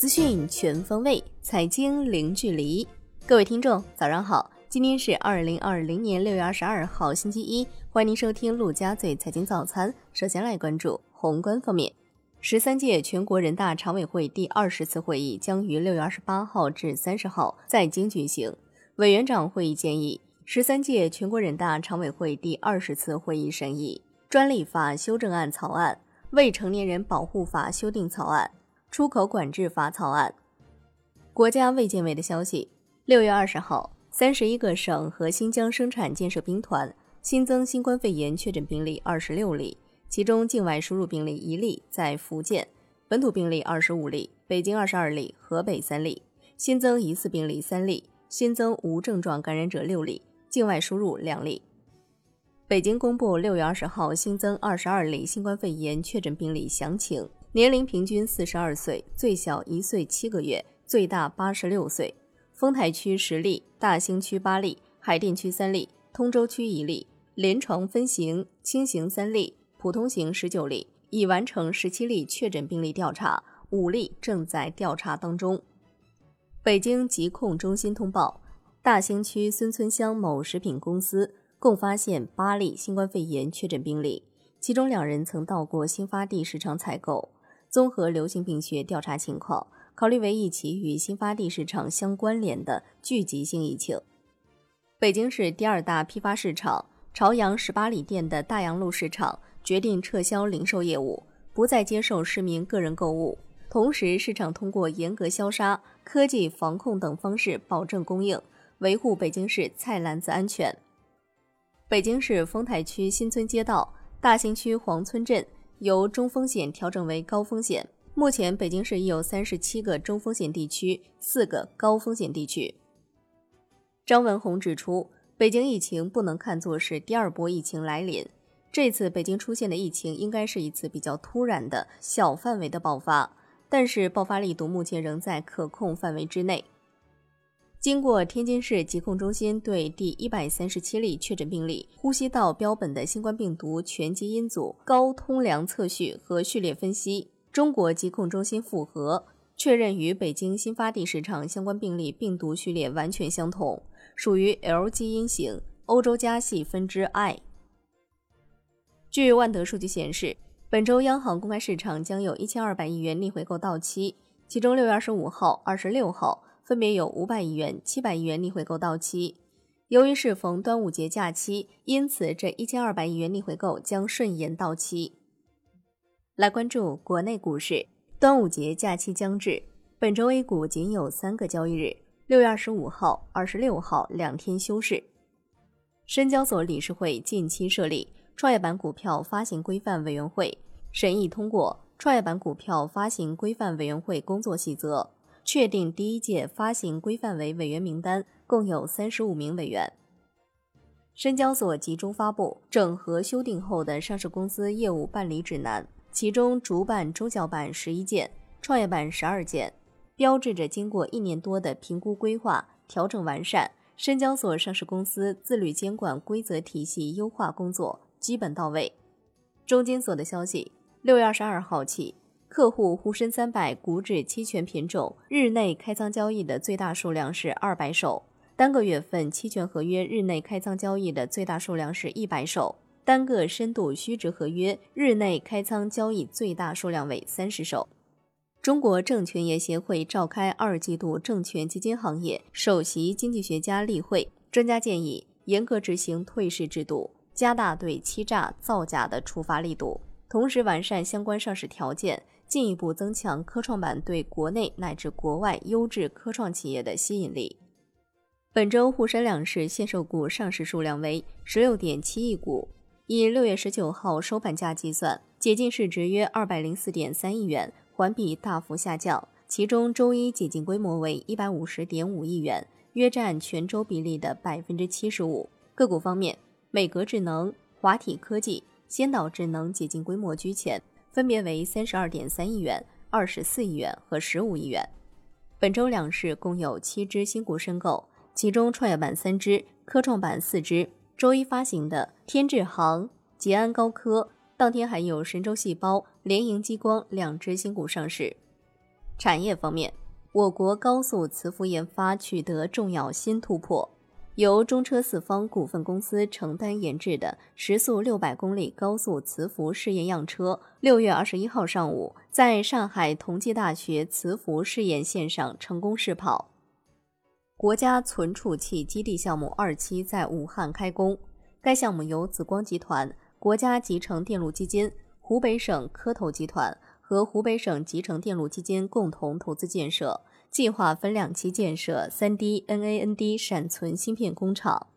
资讯全方位，财经零距离。各位听众，早上好！今天是二零二零年六月二十二号，星期一。欢迎您收听陆家嘴财经早餐。首先来关注宏观方面，十三届全国人大常委会第二十次会议将于六月二十八号至三十号在京举行。委员长会议建议，十三届全国人大常委会第二十次会议审议专利法修正案草案、未成年人保护法修订草案。出口管制法草案。国家卫健委的消息：六月二十号，三十一个省和新疆生产建设兵团新增新冠肺炎确诊病例二十六例，其中境外输入病例一例，在福建；本土病例二十五例，北京二十二例，河北三例；新增疑似病例三例，新增无症状感染者六例，境外输入两例。北京公布六月二十号新增二十二例新冠肺炎确诊病例详情。年龄平均四十二岁，最小一岁七个月，最大八十六岁。丰台区十例，大兴区八例，海淀区三例，通州区一例。临床分型轻型三例，普通型十九例，已完成十七例确诊病例调查，五例正在调查当中。北京疾控中心通报，大兴区孙村乡某食品公司共发现八例新冠肺炎确诊病例，其中两人曾到过新发地市场采购。综合流行病学调查情况，考虑为一起与新发地市场相关联的聚集性疫情。北京市第二大批发市场朝阳十八里店的大洋路市场决定撤销零售业务，不再接受市民个人购物。同时，市场通过严格消杀、科技防控等方式保证供应，维护北京市菜篮子安全。北京市丰台区新村街道、大兴区黄村镇。由中风险调整为高风险。目前，北京市已有三十七个中风险地区，四个高风险地区。张文宏指出，北京疫情不能看作是第二波疫情来临，这次北京出现的疫情应该是一次比较突然的小范围的爆发，但是爆发力度目前仍在可控范围之内。经过天津市疾控中心对第一百三十七例确诊病例呼吸道标本的新冠病毒全基因组高通量测序和序列分析，中国疾控中心复核确认与北京新发地市场相关病例病毒序列完全相同，属于 L 基因型欧洲家系分支 I。据万德数据显示，本周央行公开市场将有一千二百亿元逆回购到期，其中六月二十五号、二十六号。分别有五百亿元、七百亿元逆回购到期。由于适逢端午节假期，因此这一千二百亿元逆回购将顺延到期。来关注国内股市，端午节假期将至，本周 A 股仅有三个交易日，六月二十五号、二十六号两天休市。深交所理事会近期设立创业板股票发行规范委员会，审议通过创业板股票发行规范委员会工作细则。确定第一届发行规范委委员名单，共有三十五名委员。深交所集中发布整合修订后的上市公司业务办理指南，其中主板、中小板十一件，创业板十二件，标志着经过一年多的评估规划、调整完善，深交所上市公司自律监管规则体系优化工作基本到位。中金所的消息，六月二十二号起。客户沪深三百股指期权品种日内开仓交易的最大数量是二百手，单个月份期权合约日内开仓交易的最大数量是一百手，单个深度虚值合约日内开仓交易最大数量为三十手。中国证券业协会召开二季度证券基金行业首席经济学家例会，专家建议严格执行退市制度，加大对欺诈造假的处罚力度，同时完善相关上市条件。进一步增强科创板对国内乃至国外优质科创企业的吸引力。本周沪深两市限售股上市数量为十六点七亿股，以六月十九号收盘价计算，解禁市值约二百零四点三亿元，环比大幅下降。其中周一解禁规模为一百五十点五亿元，约占全周比例的百分之七十五。个股方面，美格智能、华体科技、先导智能解禁规模居前。分别为三十二点三亿元、二十四亿元和十五亿元。本周两市共有七只新股申购，其中创业板三只，科创板四只。周一发行的天智航、捷安高科，当天还有神州细胞、联营激光两只新股上市。产业方面，我国高速磁浮研发取得重要新突破。由中车四方股份公司承担研制的时速六百公里高速磁浮试验样车，六月二十一号上午在上海同济大学磁浮试验线上成功试跑。国家存储器基地项目二期在武汉开工，该项目由紫光集团、国家集成电路基金、湖北省科投集团和湖北省集成电路基金共同投资建设。计划分两期建设 3D NAND 闪存芯片工厂。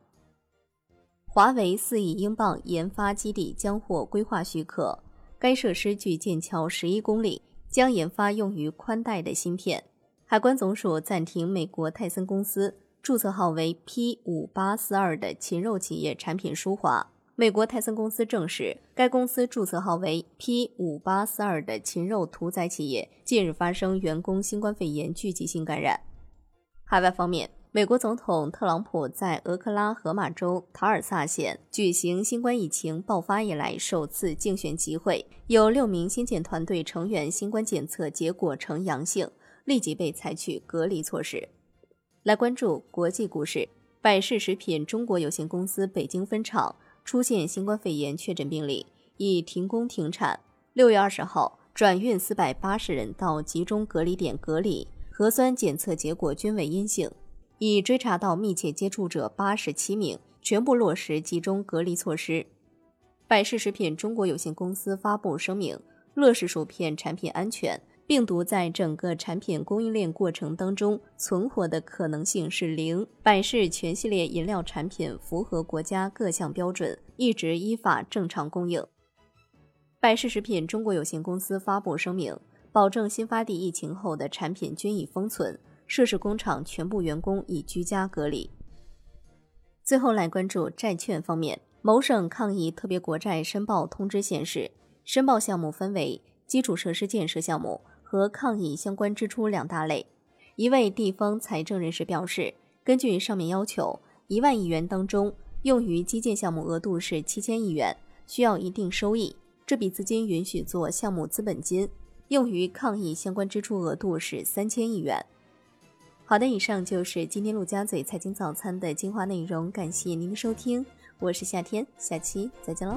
华为四亿英镑研发基地将获规划许可，该设施距剑桥十一公里，将研发用于宽带的芯片。海关总署暂停美国泰森公司注册号为 P 五八四二的禽肉企业产品输华。美国泰森公司证实，该公司注册号为 P 五八四二的禽肉屠宰企业近日发生员工新冠肺炎聚集性感染。海外方面，美国总统特朗普在俄克拉荷马州塔尔萨县举行新冠疫情爆发以来首次竞选集会，有六名新建团队成员新冠检测结果呈阳性，立即被采取隔离措施。来关注国际股市，百事食品中国有限公司北京分厂。出现新冠肺炎确诊病例，已停工停产。六月二十号，转运四百八十人到集中隔离点隔离，核酸检测结果均为阴性，已追查到密切接触者八十七名，全部落实集中隔离措施。百事食品中国有限公司发布声明：乐事薯片产品安全。病毒在整个产品供应链过程当中存活的可能性是零。百事全系列饮料产品符合国家各项标准，一直依法正常供应。百事食品中国有限公司发布声明，保证新发地疫情后的产品均已封存，涉事工厂全部员工已居家隔离。最后来关注债券方面，某省抗疫特别国债申报通知显示，申报项目分为基础设施建设项目。和抗疫相关支出两大类。一位地方财政人士表示，根据上面要求，一万亿元当中用于基建项目额度是七千亿元，需要一定收益，这笔资金允许做项目资本金；用于抗疫相关支出额度是三千亿元。好的，以上就是今天陆家嘴财经早餐的精华内容，感谢您的收听，我是夏天，下期再见喽。